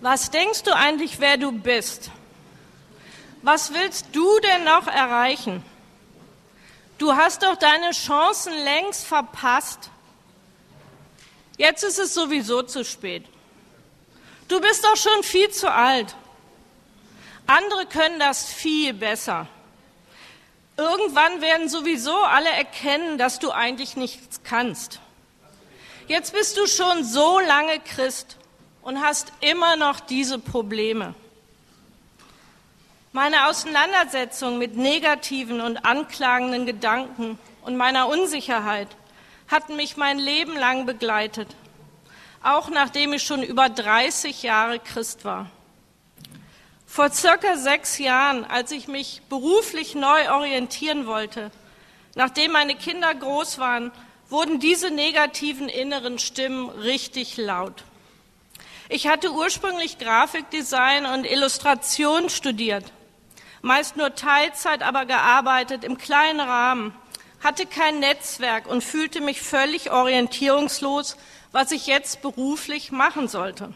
Was denkst du eigentlich, wer du bist? Was willst du denn noch erreichen? Du hast doch deine Chancen längst verpasst. Jetzt ist es sowieso zu spät. Du bist doch schon viel zu alt. Andere können das viel besser. Irgendwann werden sowieso alle erkennen, dass du eigentlich nichts kannst. Jetzt bist du schon so lange Christ und hast immer noch diese Probleme. Meine Auseinandersetzung mit negativen und anklagenden Gedanken und meiner Unsicherheit hatten mich mein Leben lang begleitet, auch nachdem ich schon über 30 Jahre Christ war. Vor circa sechs Jahren, als ich mich beruflich neu orientieren wollte, nachdem meine Kinder groß waren, wurden diese negativen inneren Stimmen richtig laut. Ich hatte ursprünglich Grafikdesign und Illustration studiert, meist nur Teilzeit, aber gearbeitet im kleinen Rahmen, hatte kein Netzwerk und fühlte mich völlig orientierungslos, was ich jetzt beruflich machen sollte.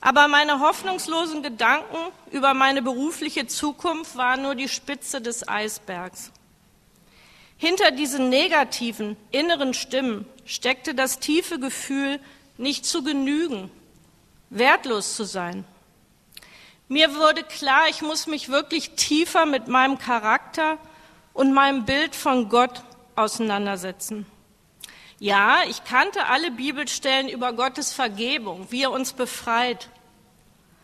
Aber meine hoffnungslosen Gedanken über meine berufliche Zukunft waren nur die Spitze des Eisbergs. Hinter diesen negativen inneren Stimmen steckte das tiefe Gefühl, nicht zu genügen, wertlos zu sein. Mir wurde klar, ich muss mich wirklich tiefer mit meinem Charakter und meinem Bild von Gott auseinandersetzen. Ja, ich kannte alle Bibelstellen über Gottes Vergebung, wie er uns befreit.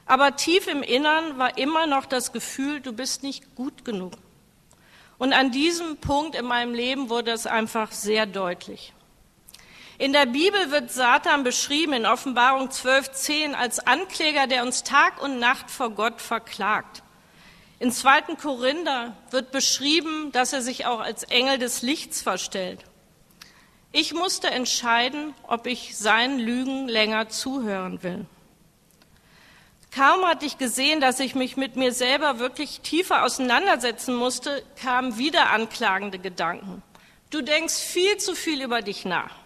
Aber tief im Innern war immer noch das Gefühl, du bist nicht gut genug. Und an diesem Punkt in meinem Leben wurde es einfach sehr deutlich. In der Bibel wird Satan beschrieben in Offenbarung 12.10 als Ankläger, der uns Tag und Nacht vor Gott verklagt. In 2. Korinther wird beschrieben, dass er sich auch als Engel des Lichts verstellt. Ich musste entscheiden, ob ich seinen Lügen länger zuhören will. Kaum hatte ich gesehen, dass ich mich mit mir selber wirklich tiefer auseinandersetzen musste, kamen wieder anklagende Gedanken. Du denkst viel zu viel über dich nach.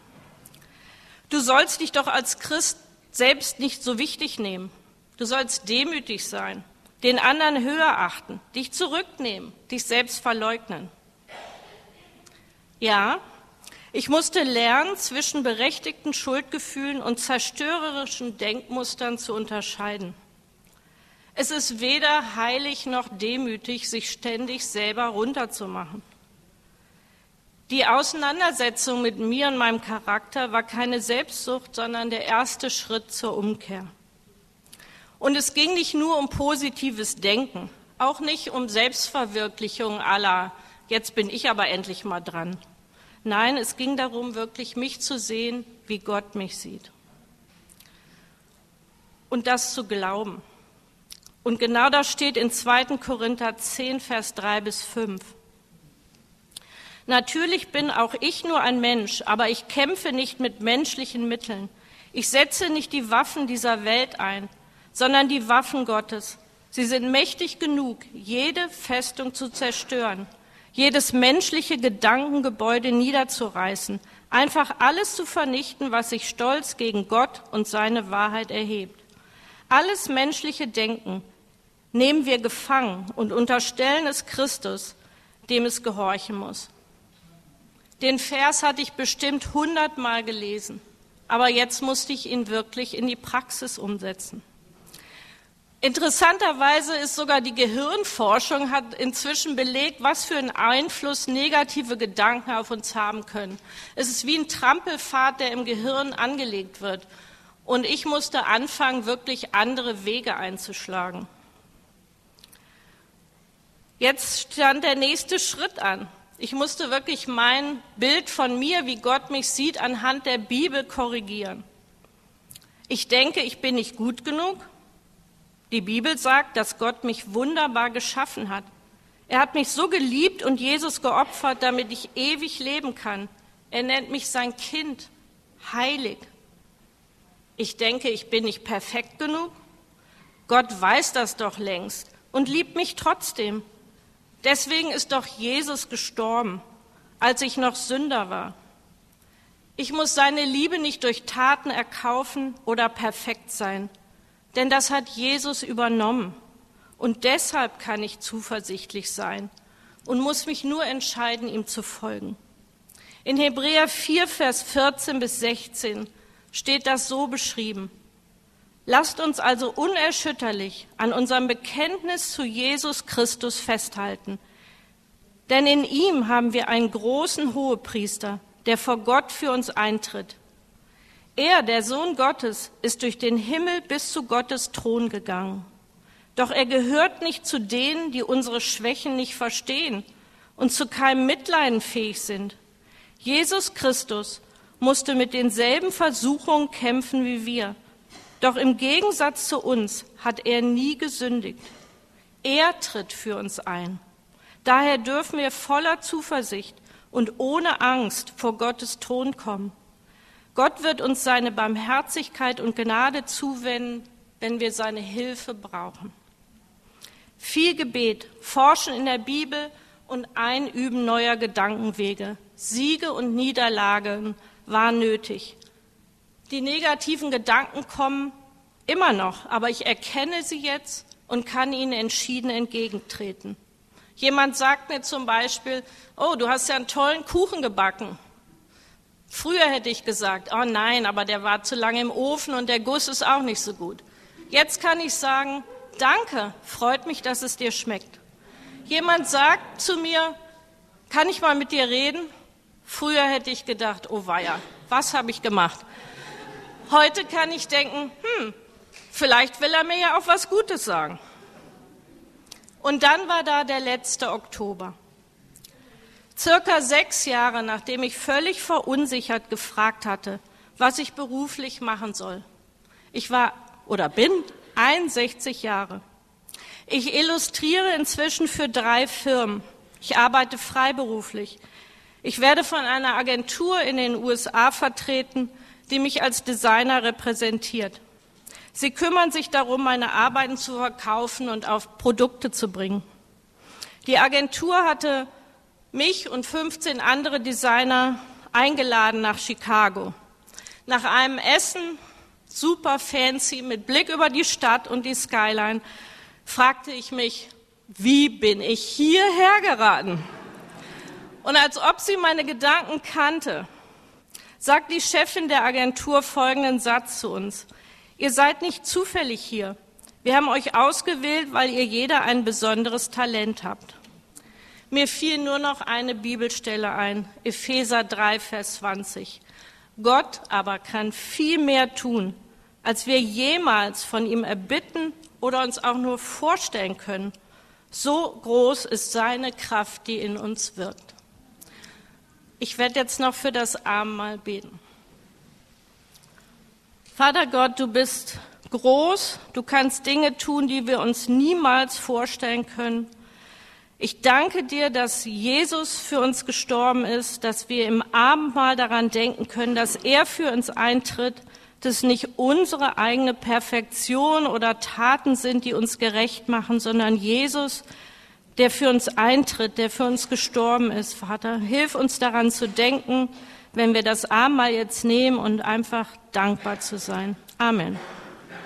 Du sollst dich doch als Christ selbst nicht so wichtig nehmen. Du sollst demütig sein, den anderen höher achten, dich zurücknehmen, dich selbst verleugnen. Ja, ich musste lernen, zwischen berechtigten Schuldgefühlen und zerstörerischen Denkmustern zu unterscheiden. Es ist weder heilig noch demütig, sich ständig selber runterzumachen. Die Auseinandersetzung mit mir und meinem Charakter war keine Selbstsucht, sondern der erste Schritt zur Umkehr. Und es ging nicht nur um positives Denken, auch nicht um Selbstverwirklichung aller, jetzt bin ich aber endlich mal dran. Nein, es ging darum, wirklich mich zu sehen, wie Gott mich sieht. Und das zu glauben. Und genau das steht in 2. Korinther 10, Vers 3 bis 5. Natürlich bin auch ich nur ein Mensch, aber ich kämpfe nicht mit menschlichen Mitteln. Ich setze nicht die Waffen dieser Welt ein, sondern die Waffen Gottes. Sie sind mächtig genug, jede Festung zu zerstören, jedes menschliche Gedankengebäude niederzureißen, einfach alles zu vernichten, was sich stolz gegen Gott und seine Wahrheit erhebt. Alles menschliche Denken nehmen wir gefangen und unterstellen es Christus, dem es gehorchen muss. Den Vers hatte ich bestimmt hundertmal gelesen, aber jetzt musste ich ihn wirklich in die Praxis umsetzen. Interessanterweise ist sogar die Gehirnforschung hat inzwischen belegt, was für einen Einfluss negative Gedanken auf uns haben können. Es ist wie ein Trampelpfad, der im Gehirn angelegt wird. Und ich musste anfangen, wirklich andere Wege einzuschlagen. Jetzt stand der nächste Schritt an. Ich musste wirklich mein Bild von mir, wie Gott mich sieht, anhand der Bibel korrigieren. Ich denke, ich bin nicht gut genug. Die Bibel sagt, dass Gott mich wunderbar geschaffen hat. Er hat mich so geliebt und Jesus geopfert, damit ich ewig leben kann. Er nennt mich sein Kind, heilig. Ich denke, ich bin nicht perfekt genug. Gott weiß das doch längst und liebt mich trotzdem. Deswegen ist doch Jesus gestorben, als ich noch Sünder war. Ich muss seine Liebe nicht durch Taten erkaufen oder perfekt sein. denn das hat Jesus übernommen. Und deshalb kann ich zuversichtlich sein und muss mich nur entscheiden, ihm zu folgen. In Hebräer 4, Vers 14 bis 16 steht das so beschrieben. Lasst uns also unerschütterlich an unserem Bekenntnis zu Jesus Christus festhalten. Denn in ihm haben wir einen großen Hohepriester, der vor Gott für uns eintritt. Er, der Sohn Gottes, ist durch den Himmel bis zu Gottes Thron gegangen. Doch er gehört nicht zu denen, die unsere Schwächen nicht verstehen und zu keinem Mitleiden fähig sind. Jesus Christus musste mit denselben Versuchungen kämpfen wie wir. Doch im Gegensatz zu uns hat er nie gesündigt. Er tritt für uns ein. Daher dürfen wir voller Zuversicht und ohne Angst vor Gottes Thron kommen. Gott wird uns seine Barmherzigkeit und Gnade zuwenden, wenn wir seine Hilfe brauchen. Viel Gebet, Forschen in der Bibel und Einüben neuer Gedankenwege, Siege und Niederlagen war nötig. Die negativen Gedanken kommen immer noch, aber ich erkenne sie jetzt und kann ihnen entschieden entgegentreten. Jemand sagt mir zum Beispiel, oh, du hast ja einen tollen Kuchen gebacken. Früher hätte ich gesagt, oh nein, aber der war zu lange im Ofen und der Guss ist auch nicht so gut. Jetzt kann ich sagen, danke, freut mich, dass es dir schmeckt. Jemand sagt zu mir, kann ich mal mit dir reden? Früher hätte ich gedacht, oh weia, was habe ich gemacht? Heute kann ich denken, hm, vielleicht will er mir ja auch was Gutes sagen. Und dann war da der letzte Oktober. Circa sechs Jahre, nachdem ich völlig verunsichert gefragt hatte, was ich beruflich machen soll. Ich war oder bin 61 Jahre. Ich illustriere inzwischen für drei Firmen. Ich arbeite freiberuflich. Ich werde von einer Agentur in den USA vertreten, die mich als Designer repräsentiert. Sie kümmern sich darum, meine Arbeiten zu verkaufen und auf Produkte zu bringen. Die Agentur hatte mich und 15 andere Designer eingeladen nach Chicago. Nach einem Essen, super fancy, mit Blick über die Stadt und die Skyline, fragte ich mich, wie bin ich hierher geraten? Und als ob sie meine Gedanken kannte, sagt die Chefin der Agentur folgenden Satz zu uns. Ihr seid nicht zufällig hier. Wir haben euch ausgewählt, weil ihr jeder ein besonderes Talent habt. Mir fiel nur noch eine Bibelstelle ein, Epheser 3, Vers 20. Gott aber kann viel mehr tun, als wir jemals von ihm erbitten oder uns auch nur vorstellen können. So groß ist seine Kraft, die in uns wirkt. Ich werde jetzt noch für das Abendmahl beten. Vater Gott, du bist groß, du kannst Dinge tun, die wir uns niemals vorstellen können. Ich danke dir, dass Jesus für uns gestorben ist, dass wir im Abendmahl daran denken können, dass er für uns eintritt, dass nicht unsere eigene Perfektion oder Taten sind, die uns gerecht machen, sondern Jesus, der für uns eintritt, der für uns gestorben ist. Vater, hilf uns daran zu denken, wenn wir das Abendmahl jetzt nehmen und einfach dankbar zu sein. Amen.